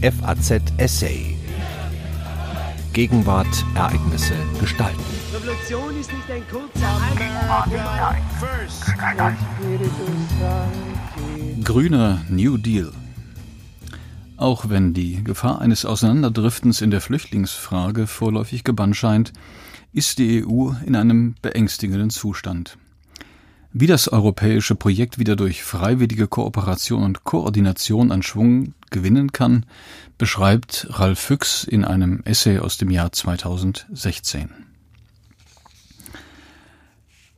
FAZ Essay. Gegenwart, Ereignisse, Gestalten. Revolution ist nicht ein kurzer Grüner New Deal. Auch wenn die Gefahr eines Auseinanderdriftens in der Flüchtlingsfrage vorläufig gebannt scheint, ist die EU in einem beängstigenden Zustand. Wie das europäische Projekt wieder durch freiwillige Kooperation und Koordination an Schwung gewinnen kann, beschreibt Ralf Füchs in einem Essay aus dem Jahr 2016.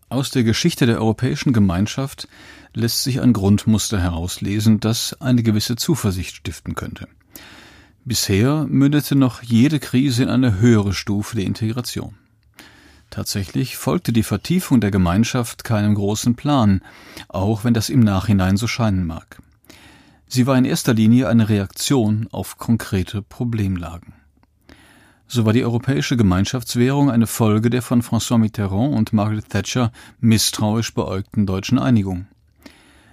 Aus der Geschichte der Europäischen Gemeinschaft lässt sich ein Grundmuster herauslesen, das eine gewisse Zuversicht stiften könnte. Bisher mündete noch jede Krise in eine höhere Stufe der Integration. Tatsächlich folgte die Vertiefung der Gemeinschaft keinem großen Plan, auch wenn das im Nachhinein so scheinen mag. Sie war in erster Linie eine Reaktion auf konkrete Problemlagen. So war die europäische Gemeinschaftswährung eine Folge der von François Mitterrand und Margaret Thatcher misstrauisch beäugten deutschen Einigung.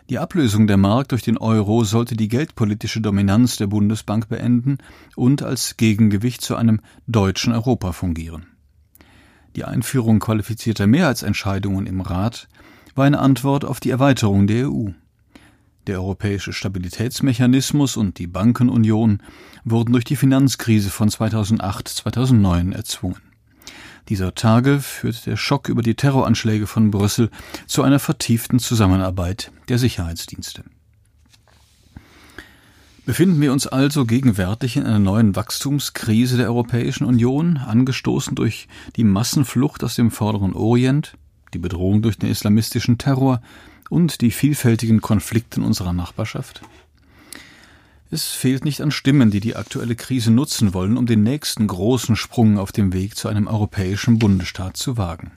Die Ablösung der Mark durch den Euro sollte die geldpolitische Dominanz der Bundesbank beenden und als Gegengewicht zu einem deutschen Europa fungieren. Die Einführung qualifizierter Mehrheitsentscheidungen im Rat war eine Antwort auf die Erweiterung der EU. Der europäische Stabilitätsmechanismus und die Bankenunion wurden durch die Finanzkrise von 2008-2009 erzwungen. Dieser Tage führte der Schock über die Terroranschläge von Brüssel zu einer vertieften Zusammenarbeit der Sicherheitsdienste. Befinden wir uns also gegenwärtig in einer neuen Wachstumskrise der Europäischen Union, angestoßen durch die Massenflucht aus dem vorderen Orient, die Bedrohung durch den islamistischen Terror und die vielfältigen Konflikte in unserer Nachbarschaft? Es fehlt nicht an Stimmen, die die aktuelle Krise nutzen wollen, um den nächsten großen Sprung auf dem Weg zu einem europäischen Bundesstaat zu wagen.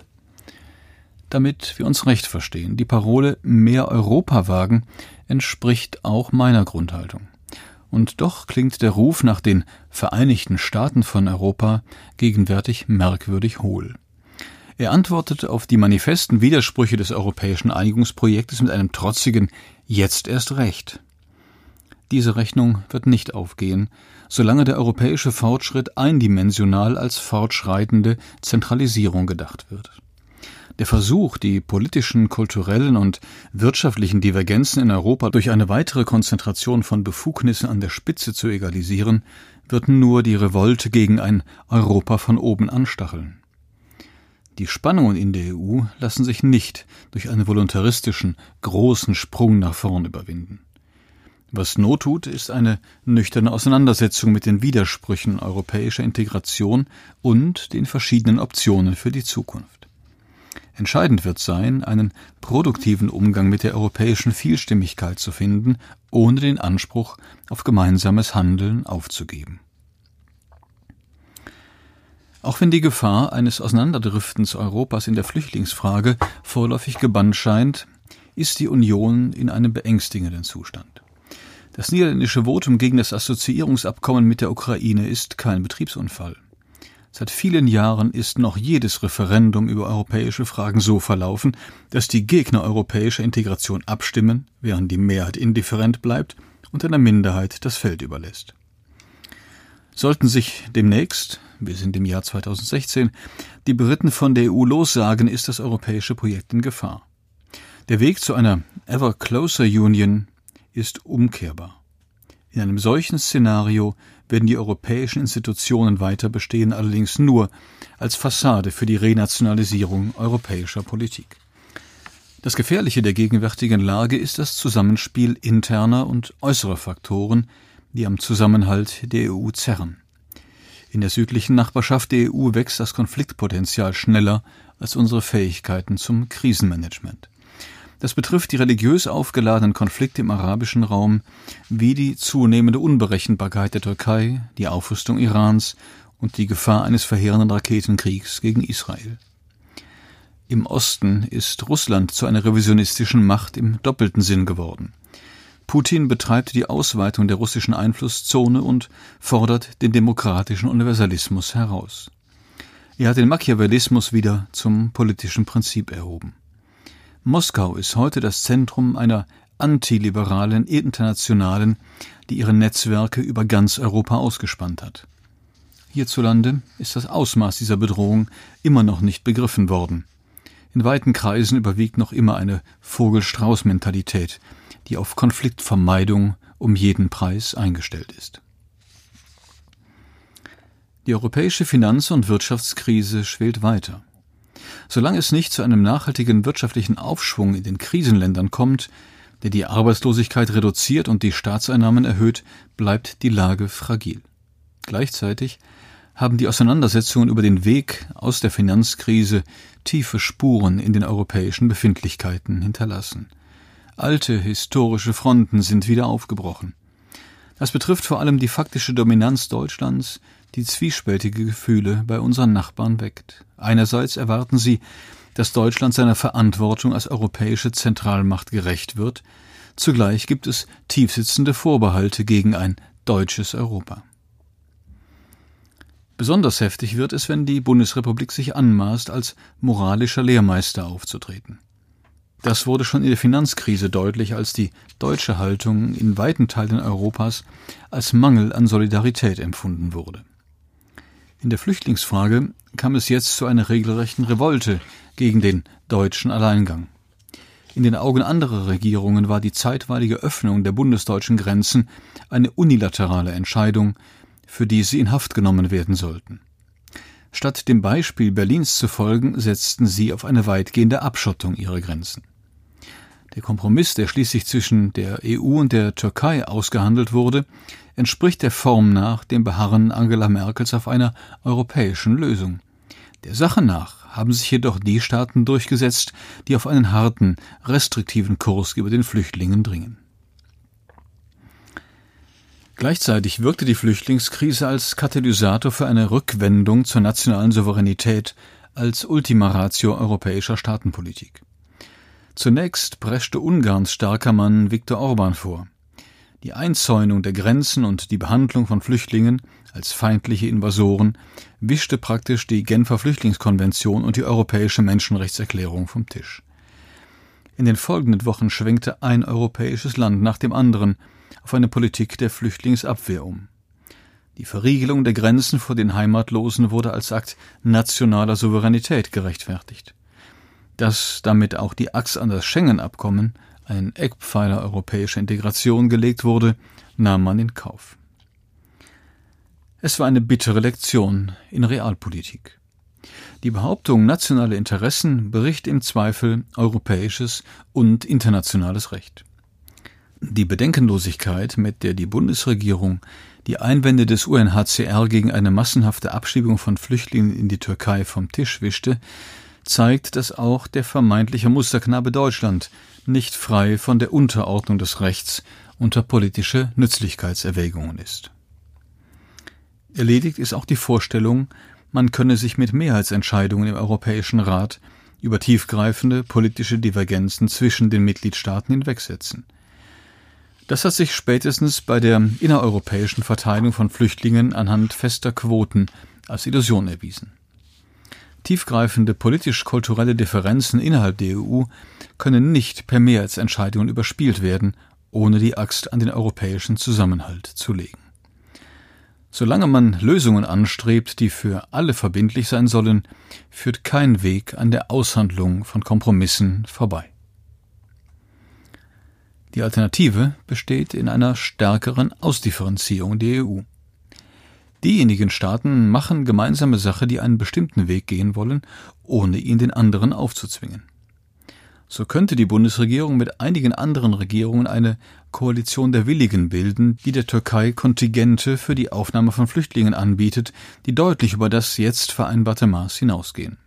Damit wir uns recht verstehen, die Parole mehr Europa wagen entspricht auch meiner Grundhaltung und doch klingt der Ruf nach den Vereinigten Staaten von Europa gegenwärtig merkwürdig hohl. Er antwortet auf die manifesten Widersprüche des europäischen Einigungsprojektes mit einem trotzigen Jetzt erst recht. Diese Rechnung wird nicht aufgehen, solange der europäische Fortschritt eindimensional als fortschreitende Zentralisierung gedacht wird. Der Versuch, die politischen, kulturellen und wirtschaftlichen Divergenzen in Europa durch eine weitere Konzentration von Befugnissen an der Spitze zu egalisieren, wird nur die Revolte gegen ein Europa von oben anstacheln. Die Spannungen in der EU lassen sich nicht durch einen voluntaristischen, großen Sprung nach vorn überwinden. Was Not tut, ist eine nüchterne Auseinandersetzung mit den Widersprüchen europäischer Integration und den verschiedenen Optionen für die Zukunft. Entscheidend wird sein, einen produktiven Umgang mit der europäischen Vielstimmigkeit zu finden, ohne den Anspruch auf gemeinsames Handeln aufzugeben. Auch wenn die Gefahr eines Auseinanderdriftens Europas in der Flüchtlingsfrage vorläufig gebannt scheint, ist die Union in einem beängstigenden Zustand. Das niederländische Votum gegen das Assoziierungsabkommen mit der Ukraine ist kein Betriebsunfall. Seit vielen Jahren ist noch jedes Referendum über europäische Fragen so verlaufen, dass die Gegner europäischer Integration abstimmen, während die Mehrheit indifferent bleibt und einer Minderheit das Feld überlässt. Sollten sich demnächst, wir sind im Jahr 2016, die Briten von der EU lossagen, ist das europäische Projekt in Gefahr. Der Weg zu einer ever closer Union ist umkehrbar. In einem solchen Szenario werden die europäischen Institutionen weiter bestehen, allerdings nur als Fassade für die Renationalisierung europäischer Politik. Das Gefährliche der gegenwärtigen Lage ist das Zusammenspiel interner und äußerer Faktoren, die am Zusammenhalt der EU zerren. In der südlichen Nachbarschaft der EU wächst das Konfliktpotenzial schneller als unsere Fähigkeiten zum Krisenmanagement. Das betrifft die religiös aufgeladenen Konflikte im arabischen Raum, wie die zunehmende Unberechenbarkeit der Türkei, die Aufrüstung Irans und die Gefahr eines verheerenden Raketenkriegs gegen Israel. Im Osten ist Russland zu einer revisionistischen Macht im doppelten Sinn geworden. Putin betreibt die Ausweitung der russischen Einflusszone und fordert den demokratischen Universalismus heraus. Er hat den Machiavellismus wieder zum politischen Prinzip erhoben. Moskau ist heute das Zentrum einer antiliberalen Internationalen, die ihre Netzwerke über ganz Europa ausgespannt hat. Hierzulande ist das Ausmaß dieser Bedrohung immer noch nicht begriffen worden. In weiten Kreisen überwiegt noch immer eine Vogel-Strauß-Mentalität, die auf Konfliktvermeidung um jeden Preis eingestellt ist. Die europäische Finanz- und Wirtschaftskrise schwelt weiter. Solange es nicht zu einem nachhaltigen wirtschaftlichen Aufschwung in den Krisenländern kommt, der die Arbeitslosigkeit reduziert und die Staatseinnahmen erhöht, bleibt die Lage fragil. Gleichzeitig haben die Auseinandersetzungen über den Weg aus der Finanzkrise tiefe Spuren in den europäischen Befindlichkeiten hinterlassen. Alte historische Fronten sind wieder aufgebrochen. Das betrifft vor allem die faktische Dominanz Deutschlands, die zwiespältige Gefühle bei unseren Nachbarn weckt. Einerseits erwarten sie, dass Deutschland seiner Verantwortung als europäische Zentralmacht gerecht wird, zugleich gibt es tiefsitzende Vorbehalte gegen ein deutsches Europa. Besonders heftig wird es, wenn die Bundesrepublik sich anmaßt, als moralischer Lehrmeister aufzutreten. Das wurde schon in der Finanzkrise deutlich, als die deutsche Haltung in weiten Teilen Europas als Mangel an Solidarität empfunden wurde. In der Flüchtlingsfrage kam es jetzt zu einer regelrechten Revolte gegen den deutschen Alleingang. In den Augen anderer Regierungen war die zeitweilige Öffnung der bundesdeutschen Grenzen eine unilaterale Entscheidung, für die sie in Haft genommen werden sollten. Statt dem Beispiel Berlins zu folgen, setzten sie auf eine weitgehende Abschottung ihrer Grenzen. Der Kompromiss, der schließlich zwischen der EU und der Türkei ausgehandelt wurde, entspricht der Form nach dem Beharren Angela Merkels auf einer europäischen Lösung. Der Sache nach haben sich jedoch die Staaten durchgesetzt, die auf einen harten, restriktiven Kurs über den Flüchtlingen dringen. Gleichzeitig wirkte die Flüchtlingskrise als Katalysator für eine Rückwendung zur nationalen Souveränität als Ultima Ratio europäischer Staatenpolitik. Zunächst preschte Ungarns starker Mann Viktor Orban vor. Die Einzäunung der Grenzen und die Behandlung von Flüchtlingen als feindliche Invasoren wischte praktisch die Genfer Flüchtlingskonvention und die Europäische Menschenrechtserklärung vom Tisch. In den folgenden Wochen schwenkte ein europäisches Land nach dem anderen auf eine Politik der Flüchtlingsabwehr um. Die Verriegelung der Grenzen vor den Heimatlosen wurde als Akt nationaler Souveränität gerechtfertigt. Dass damit auch die Axt an das Schengen-Abkommen, ein Eckpfeiler europäischer Integration, gelegt wurde, nahm man in Kauf. Es war eine bittere Lektion in Realpolitik. Die Behauptung, nationale Interessen bericht im Zweifel europäisches und internationales Recht. Die Bedenkenlosigkeit, mit der die Bundesregierung die Einwände des UNHCR gegen eine massenhafte Abschiebung von Flüchtlingen in die Türkei vom Tisch wischte, zeigt, dass auch der vermeintliche Musterknabe Deutschland nicht frei von der Unterordnung des Rechts unter politische Nützlichkeitserwägungen ist. Erledigt ist auch die Vorstellung, man könne sich mit Mehrheitsentscheidungen im Europäischen Rat über tiefgreifende politische Divergenzen zwischen den Mitgliedstaaten hinwegsetzen – das hat sich spätestens bei der innereuropäischen Verteilung von Flüchtlingen anhand fester Quoten als Illusion erwiesen. Tiefgreifende politisch-kulturelle Differenzen innerhalb der EU können nicht per Mehrheitsentscheidungen überspielt werden, ohne die Axt an den europäischen Zusammenhalt zu legen. Solange man Lösungen anstrebt, die für alle verbindlich sein sollen, führt kein Weg an der Aushandlung von Kompromissen vorbei. Die Alternative besteht in einer stärkeren Ausdifferenzierung der EU. Diejenigen Staaten machen gemeinsame Sache, die einen bestimmten Weg gehen wollen, ohne ihn den anderen aufzuzwingen. So könnte die Bundesregierung mit einigen anderen Regierungen eine Koalition der Willigen bilden, die der Türkei Kontingente für die Aufnahme von Flüchtlingen anbietet, die deutlich über das jetzt vereinbarte Maß hinausgehen.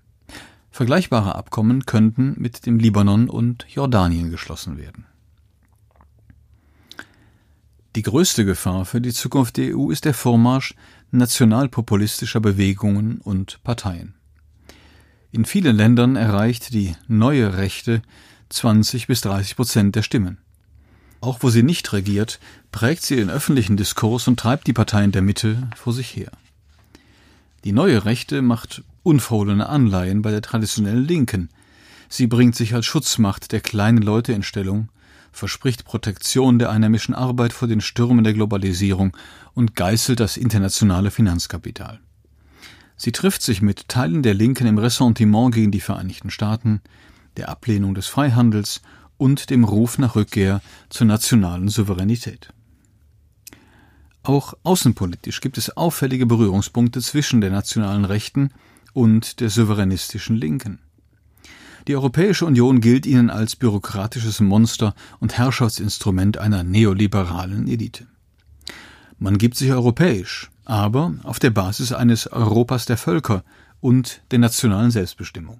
Vergleichbare Abkommen könnten mit dem Libanon und Jordanien geschlossen werden. Die größte Gefahr für die Zukunft der EU ist der Vormarsch nationalpopulistischer Bewegungen und Parteien. In vielen Ländern erreicht die neue Rechte 20 bis 30 Prozent der Stimmen. Auch wo sie nicht regiert, prägt sie den öffentlichen Diskurs und treibt die Parteien der Mitte vor sich her. Die neue Rechte macht unverhohlene Anleihen bei der traditionellen Linken. Sie bringt sich als Schutzmacht der kleinen Leute in Stellung verspricht Protektion der einheimischen Arbeit vor den Stürmen der Globalisierung und geißelt das internationale Finanzkapital. Sie trifft sich mit Teilen der Linken im Ressentiment gegen die Vereinigten Staaten, der Ablehnung des Freihandels und dem Ruf nach Rückkehr zur nationalen Souveränität. Auch außenpolitisch gibt es auffällige Berührungspunkte zwischen der nationalen Rechten und der souveränistischen Linken. Die Europäische Union gilt ihnen als bürokratisches Monster und Herrschaftsinstrument einer neoliberalen Elite. Man gibt sich europäisch, aber auf der Basis eines Europas der Völker und der nationalen Selbstbestimmung.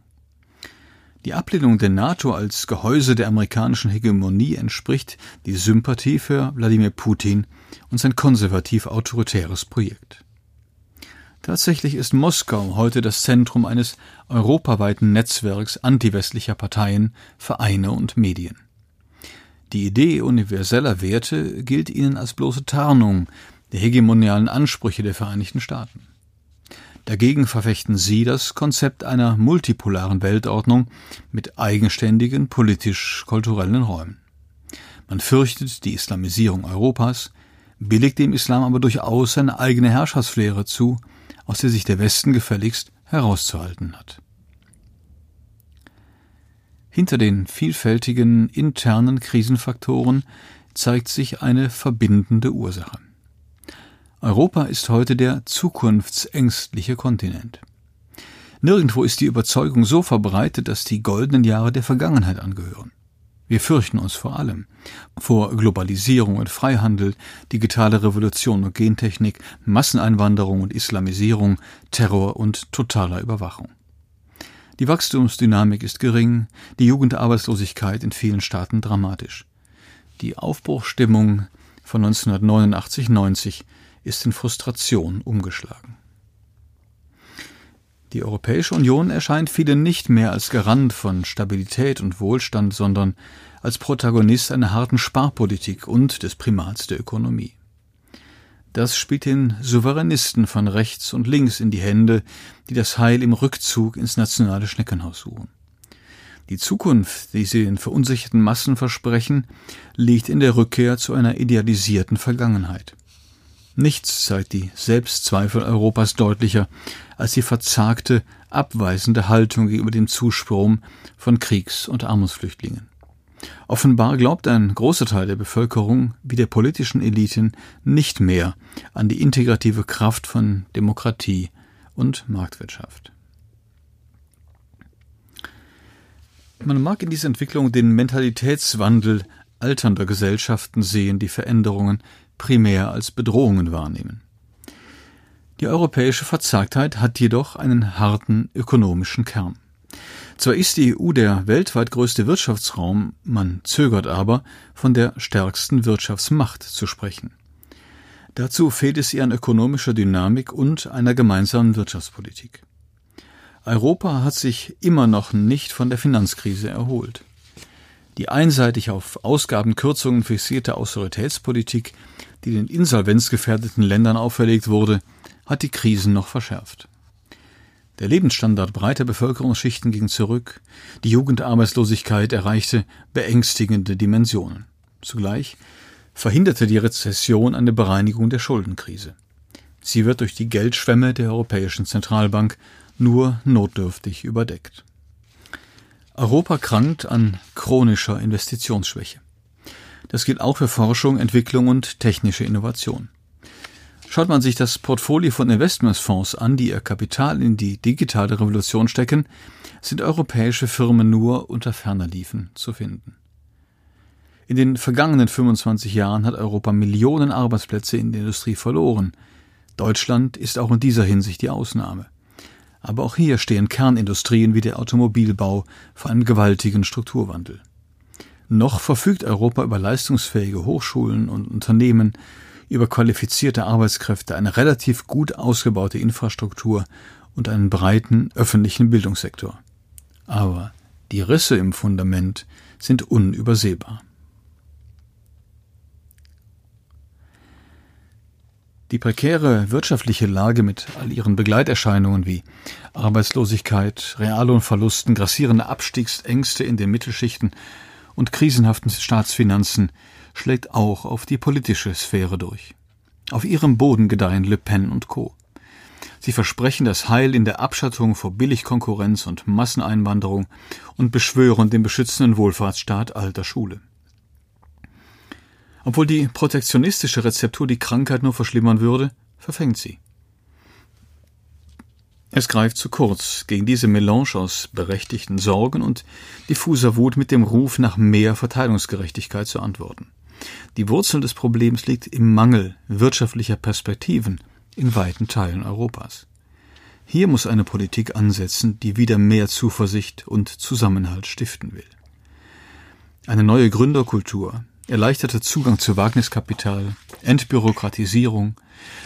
Die Ablehnung der NATO als Gehäuse der amerikanischen Hegemonie entspricht die Sympathie für Wladimir Putin und sein konservativ-autoritäres Projekt. Tatsächlich ist Moskau heute das Zentrum eines europaweiten Netzwerks antiwestlicher Parteien, Vereine und Medien. Die Idee universeller Werte gilt ihnen als bloße Tarnung der hegemonialen Ansprüche der Vereinigten Staaten. Dagegen verfechten sie das Konzept einer multipolaren Weltordnung mit eigenständigen politisch-kulturellen Räumen. Man fürchtet die Islamisierung Europas, billigt dem Islam aber durchaus seine eigene Herrschaftslehre zu, aus der sich der Westen gefälligst herauszuhalten hat. Hinter den vielfältigen internen Krisenfaktoren zeigt sich eine verbindende Ursache. Europa ist heute der zukunftsängstliche Kontinent. Nirgendwo ist die Überzeugung so verbreitet, dass die goldenen Jahre der Vergangenheit angehören. Wir fürchten uns vor allem vor Globalisierung und Freihandel, digitale Revolution und Gentechnik, Masseneinwanderung und Islamisierung, Terror und totaler Überwachung. Die Wachstumsdynamik ist gering, die Jugendarbeitslosigkeit in vielen Staaten dramatisch. Die Aufbruchstimmung von 1989-90 ist in Frustration umgeschlagen. Die Europäische Union erscheint vielen nicht mehr als Garant von Stabilität und Wohlstand, sondern als Protagonist einer harten Sparpolitik und des Primats der Ökonomie. Das spielt den Souveränisten von rechts und links in die Hände, die das Heil im Rückzug ins nationale Schneckenhaus suchen. Die Zukunft, die sie den verunsicherten Massen versprechen, liegt in der Rückkehr zu einer idealisierten Vergangenheit. Nichts zeigt die Selbstzweifel Europas deutlicher als die verzagte, abweisende Haltung gegenüber dem Zusprom von Kriegs- und Armutsflüchtlingen. Offenbar glaubt ein großer Teil der Bevölkerung wie der politischen Eliten nicht mehr an die integrative Kraft von Demokratie und Marktwirtschaft. Man mag in dieser Entwicklung den Mentalitätswandel alternder Gesellschaften sehen, die Veränderungen primär als Bedrohungen wahrnehmen. Die europäische Verzagtheit hat jedoch einen harten ökonomischen Kern. Zwar ist die EU der weltweit größte Wirtschaftsraum, man zögert aber, von der stärksten Wirtschaftsmacht zu sprechen. Dazu fehlt es ihr an ökonomischer Dynamik und einer gemeinsamen Wirtschaftspolitik. Europa hat sich immer noch nicht von der Finanzkrise erholt. Die einseitig auf Ausgabenkürzungen fixierte Austeritätspolitik, die den insolvenzgefährdeten Ländern auferlegt wurde, hat die Krisen noch verschärft. Der Lebensstandard breiter Bevölkerungsschichten ging zurück, die Jugendarbeitslosigkeit erreichte beängstigende Dimensionen. Zugleich verhinderte die Rezession eine Bereinigung der Schuldenkrise. Sie wird durch die Geldschwemme der Europäischen Zentralbank nur notdürftig überdeckt. Europa krankt an chronischer Investitionsschwäche. Das gilt auch für Forschung, Entwicklung und technische Innovation. Schaut man sich das Portfolio von Investmentsfonds an, die ihr Kapital in die digitale Revolution stecken, sind europäische Firmen nur unter ferner Liefen zu finden. In den vergangenen 25 Jahren hat Europa Millionen Arbeitsplätze in der Industrie verloren. Deutschland ist auch in dieser Hinsicht die Ausnahme. Aber auch hier stehen Kernindustrien wie der Automobilbau vor einem gewaltigen Strukturwandel. Noch verfügt Europa über leistungsfähige Hochschulen und Unternehmen, über qualifizierte Arbeitskräfte, eine relativ gut ausgebaute Infrastruktur und einen breiten öffentlichen Bildungssektor. Aber die Risse im Fundament sind unübersehbar. Die prekäre wirtschaftliche Lage mit all ihren Begleiterscheinungen wie Arbeitslosigkeit, Reallohnverlusten, grassierende Abstiegsängste in den Mittelschichten und krisenhaften Staatsfinanzen schlägt auch auf die politische Sphäre durch. Auf ihrem Boden gedeihen Le Pen und Co. Sie versprechen das Heil in der Abschattung vor Billigkonkurrenz und Masseneinwanderung und beschwören den beschützenden Wohlfahrtsstaat alter Schule. Obwohl die protektionistische Rezeptur die Krankheit nur verschlimmern würde, verfängt sie. Es greift zu kurz, gegen diese Melange aus berechtigten Sorgen und diffuser Wut mit dem Ruf nach mehr Verteilungsgerechtigkeit zu antworten. Die Wurzel des Problems liegt im Mangel wirtschaftlicher Perspektiven in weiten Teilen Europas. Hier muss eine Politik ansetzen, die wieder mehr Zuversicht und Zusammenhalt stiften will. Eine neue Gründerkultur, erleichterter Zugang zu Wagniskapital, Entbürokratisierung,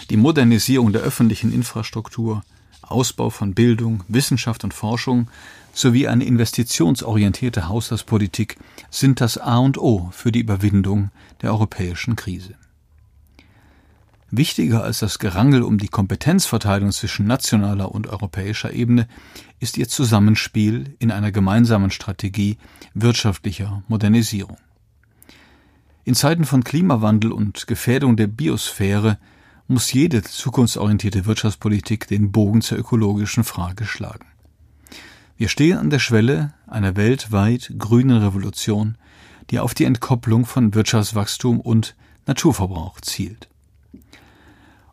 die Modernisierung der öffentlichen Infrastruktur, Ausbau von Bildung, Wissenschaft und Forschung sowie eine investitionsorientierte Haushaltspolitik sind das A und O für die Überwindung der europäischen Krise. Wichtiger als das Gerangel um die Kompetenzverteilung zwischen nationaler und europäischer Ebene ist ihr Zusammenspiel in einer gemeinsamen Strategie wirtschaftlicher Modernisierung. In Zeiten von Klimawandel und Gefährdung der Biosphäre muss jede zukunftsorientierte Wirtschaftspolitik den Bogen zur ökologischen Frage schlagen. Wir stehen an der Schwelle einer weltweit grünen Revolution, die auf die Entkopplung von Wirtschaftswachstum und Naturverbrauch zielt.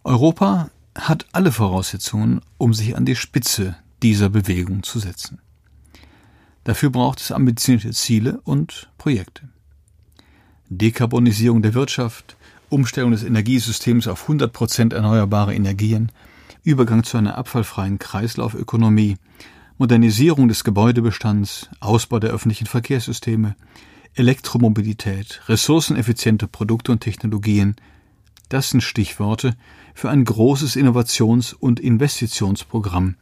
Europa hat alle Voraussetzungen, um sich an die Spitze dieser Bewegung zu setzen. Dafür braucht es ambitionierte Ziele und Projekte. Dekarbonisierung der Wirtschaft, Umstellung des Energiesystems auf 100 Prozent erneuerbare Energien, Übergang zu einer abfallfreien Kreislaufökonomie, Modernisierung des Gebäudebestands, Ausbau der öffentlichen Verkehrssysteme, Elektromobilität, ressourceneffiziente Produkte und Technologien, das sind Stichworte für ein großes Innovations- und Investitionsprogramm,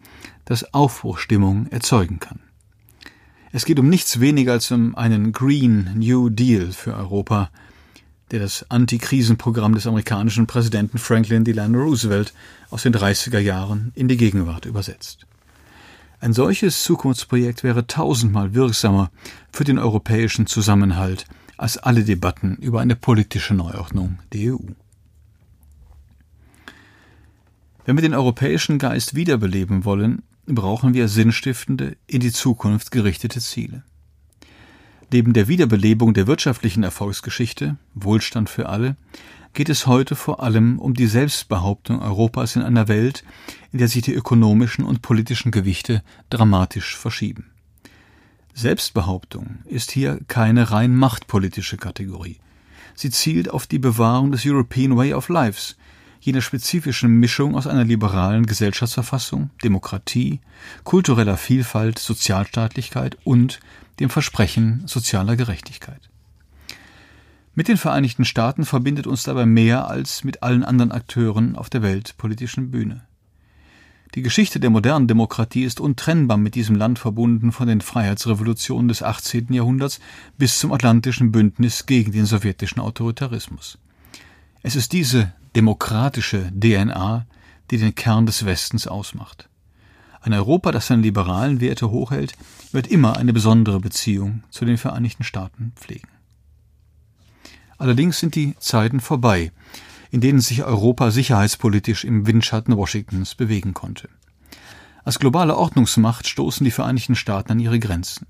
das Aufbruchstimmung erzeugen kann. Es geht um nichts weniger als um einen Green New Deal für Europa, der das Antikrisenprogramm des amerikanischen Präsidenten Franklin Delano Roosevelt aus den 30er Jahren in die Gegenwart übersetzt. Ein solches Zukunftsprojekt wäre tausendmal wirksamer für den europäischen Zusammenhalt als alle Debatten über eine politische Neuordnung der EU. Wenn wir den europäischen Geist wiederbeleben wollen, brauchen wir sinnstiftende, in die Zukunft gerichtete Ziele. Neben der Wiederbelebung der wirtschaftlichen Erfolgsgeschichte, Wohlstand für alle, geht es heute vor allem um die Selbstbehauptung Europas in einer Welt, in der sich die ökonomischen und politischen Gewichte dramatisch verschieben. Selbstbehauptung ist hier keine rein machtpolitische Kategorie. Sie zielt auf die Bewahrung des European Way of Lives, jener spezifischen Mischung aus einer liberalen Gesellschaftsverfassung, Demokratie, kultureller Vielfalt, Sozialstaatlichkeit und dem Versprechen sozialer Gerechtigkeit. Mit den Vereinigten Staaten verbindet uns dabei mehr als mit allen anderen Akteuren auf der weltpolitischen Bühne. Die Geschichte der modernen Demokratie ist untrennbar mit diesem Land verbunden von den Freiheitsrevolutionen des 18. Jahrhunderts bis zum Atlantischen Bündnis gegen den sowjetischen Autoritarismus. Es ist diese demokratische DNA, die den Kern des Westens ausmacht. Ein Europa, das seine liberalen Werte hochhält, wird immer eine besondere Beziehung zu den Vereinigten Staaten pflegen. Allerdings sind die Zeiten vorbei, in denen sich Europa sicherheitspolitisch im Windschatten Washingtons bewegen konnte. Als globale Ordnungsmacht stoßen die Vereinigten Staaten an ihre Grenzen.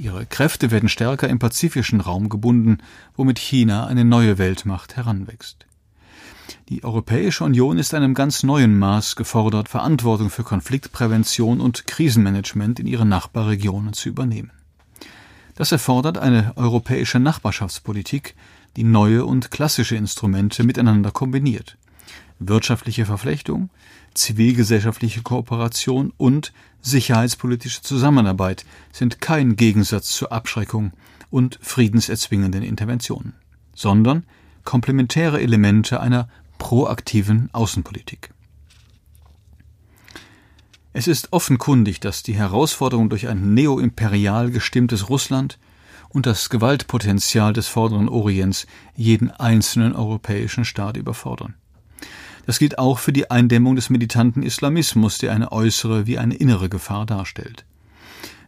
Ihre Kräfte werden stärker im pazifischen Raum gebunden, womit China eine neue Weltmacht heranwächst. Die Europäische Union ist einem ganz neuen Maß gefordert, Verantwortung für Konfliktprävention und Krisenmanagement in ihren Nachbarregionen zu übernehmen. Das erfordert eine europäische Nachbarschaftspolitik, die neue und klassische Instrumente miteinander kombiniert. Wirtschaftliche Verflechtung, zivilgesellschaftliche Kooperation und sicherheitspolitische Zusammenarbeit sind kein Gegensatz zur Abschreckung und friedenserzwingenden Interventionen, sondern komplementäre Elemente einer proaktiven Außenpolitik. Es ist offenkundig, dass die Herausforderung durch ein neoimperial gestimmtes Russland und das Gewaltpotenzial des Vorderen Orients jeden einzelnen europäischen Staat überfordern. Das gilt auch für die Eindämmung des militanten Islamismus, der eine äußere wie eine innere Gefahr darstellt.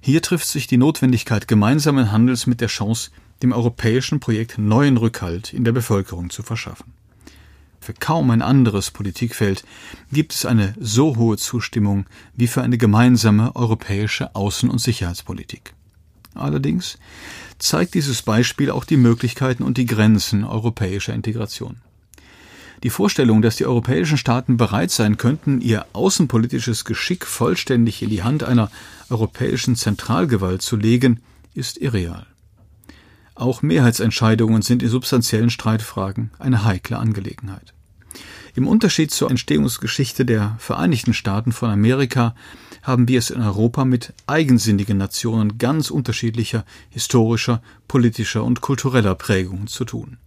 Hier trifft sich die Notwendigkeit gemeinsamen Handels mit der Chance dem europäischen Projekt neuen Rückhalt in der Bevölkerung zu verschaffen. Für kaum ein anderes Politikfeld gibt es eine so hohe Zustimmung wie für eine gemeinsame europäische Außen- und Sicherheitspolitik. Allerdings zeigt dieses Beispiel auch die Möglichkeiten und die Grenzen europäischer Integration. Die Vorstellung, dass die europäischen Staaten bereit sein könnten, ihr außenpolitisches Geschick vollständig in die Hand einer europäischen Zentralgewalt zu legen, ist irreal. Auch Mehrheitsentscheidungen sind in substanziellen Streitfragen eine heikle Angelegenheit. Im Unterschied zur Entstehungsgeschichte der Vereinigten Staaten von Amerika haben wir es in Europa mit eigensinnigen Nationen ganz unterschiedlicher historischer, politischer und kultureller Prägungen zu tun.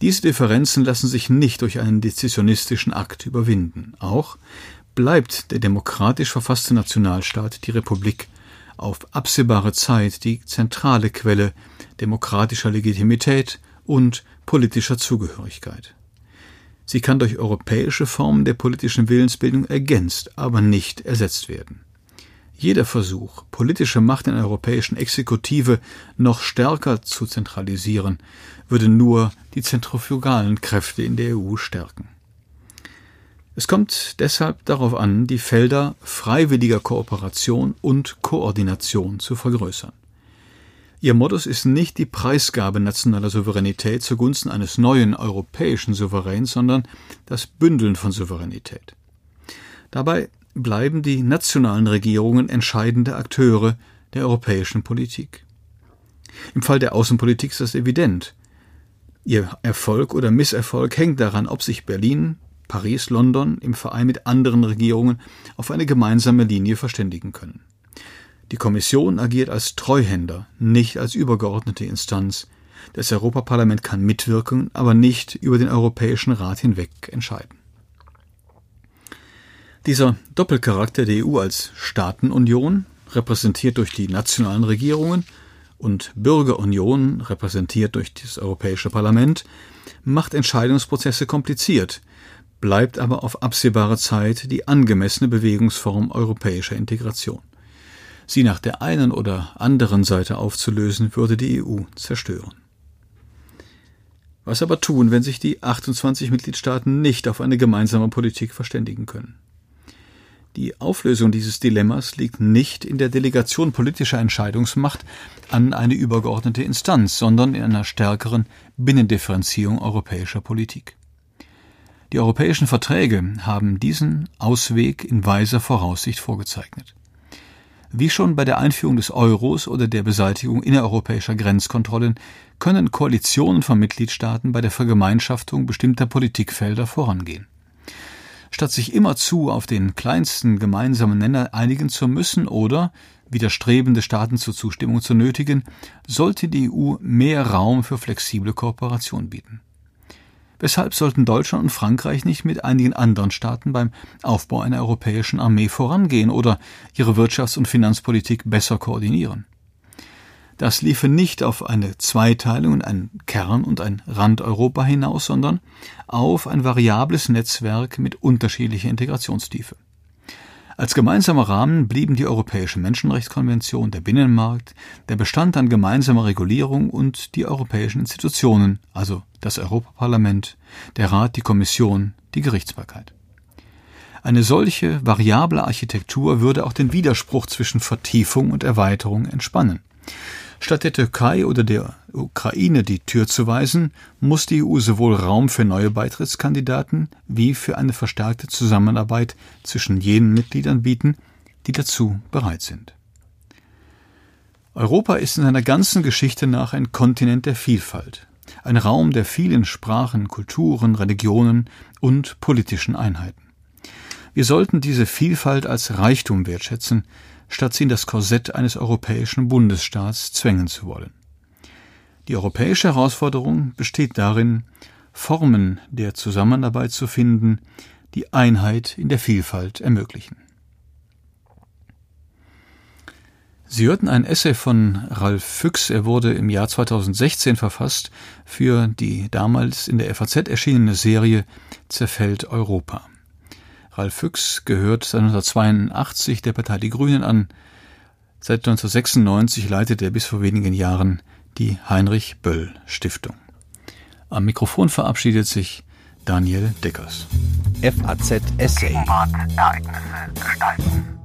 Diese Differenzen lassen sich nicht durch einen dezisionistischen Akt überwinden. Auch bleibt der demokratisch verfasste Nationalstaat, die Republik, auf absehbare Zeit die zentrale Quelle demokratischer Legitimität und politischer Zugehörigkeit. Sie kann durch europäische Formen der politischen Willensbildung ergänzt, aber nicht ersetzt werden. Jeder Versuch, politische Macht in der europäischen Exekutive noch stärker zu zentralisieren, würde nur die zentrifugalen Kräfte in der EU stärken. Es kommt deshalb darauf an, die Felder freiwilliger Kooperation und Koordination zu vergrößern. Ihr Modus ist nicht die Preisgabe nationaler Souveränität zugunsten eines neuen europäischen Souveräns, sondern das Bündeln von Souveränität. Dabei bleiben die nationalen Regierungen entscheidende Akteure der europäischen Politik. Im Fall der Außenpolitik ist das evident. Ihr Erfolg oder Misserfolg hängt daran, ob sich Berlin, Paris, London im Verein mit anderen Regierungen auf eine gemeinsame Linie verständigen können. Die Kommission agiert als Treuhänder, nicht als übergeordnete Instanz. Das Europaparlament kann mitwirken, aber nicht über den Europäischen Rat hinweg entscheiden. Dieser Doppelcharakter der EU als Staatenunion, repräsentiert durch die nationalen Regierungen, und Bürgerunion, repräsentiert durch das Europäische Parlament, macht Entscheidungsprozesse kompliziert, bleibt aber auf absehbare Zeit die angemessene Bewegungsform europäischer Integration. Sie nach der einen oder anderen Seite aufzulösen, würde die EU zerstören. Was aber tun, wenn sich die 28 Mitgliedstaaten nicht auf eine gemeinsame Politik verständigen können? Die Auflösung dieses Dilemmas liegt nicht in der Delegation politischer Entscheidungsmacht an eine übergeordnete Instanz, sondern in einer stärkeren Binnendifferenzierung europäischer Politik. Die europäischen Verträge haben diesen Ausweg in weiser Voraussicht vorgezeichnet. Wie schon bei der Einführung des Euros oder der Beseitigung innereuropäischer Grenzkontrollen können Koalitionen von Mitgliedstaaten bei der Vergemeinschaftung bestimmter Politikfelder vorangehen. Statt sich immerzu auf den kleinsten gemeinsamen Nenner einigen zu müssen oder widerstrebende Staaten zur Zustimmung zu nötigen, sollte die EU mehr Raum für flexible Kooperation bieten. Weshalb sollten Deutschland und Frankreich nicht mit einigen anderen Staaten beim Aufbau einer europäischen Armee vorangehen oder ihre Wirtschafts- und Finanzpolitik besser koordinieren? Das liefe nicht auf eine Zweiteilung in ein Kern- und ein Rand-Europa hinaus, sondern auf ein variables Netzwerk mit unterschiedlicher Integrationstiefe. Als gemeinsamer Rahmen blieben die Europäische Menschenrechtskonvention, der Binnenmarkt, der Bestand an gemeinsamer Regulierung und die europäischen Institutionen, also das Europaparlament, der Rat, die Kommission, die Gerichtsbarkeit. Eine solche variable Architektur würde auch den Widerspruch zwischen Vertiefung und Erweiterung entspannen. Statt der Türkei oder der Ukraine die Tür zu weisen, muss die EU sowohl Raum für neue Beitrittskandidaten wie für eine verstärkte Zusammenarbeit zwischen jenen Mitgliedern bieten, die dazu bereit sind. Europa ist in seiner ganzen Geschichte nach ein Kontinent der Vielfalt, ein Raum der vielen Sprachen, Kulturen, Religionen und politischen Einheiten. Wir sollten diese Vielfalt als Reichtum wertschätzen, statt sie in das Korsett eines europäischen Bundesstaats zwängen zu wollen. Die europäische Herausforderung besteht darin, Formen der Zusammenarbeit zu finden, die Einheit in der Vielfalt ermöglichen. Sie hörten ein Essay von Ralf Füchs. Er wurde im Jahr 2016 verfasst für die damals in der FAZ erschienene Serie Zerfällt Europa. Ralf Füchs gehört seit 1982 der Partei Die Grünen an. Seit 1996 leitet er bis vor wenigen Jahren die Heinrich Böll Stiftung. Am Mikrofon verabschiedet sich Daniel Deckers. FAZ Essay. Gegenwart, Ereignisse, Gestalten.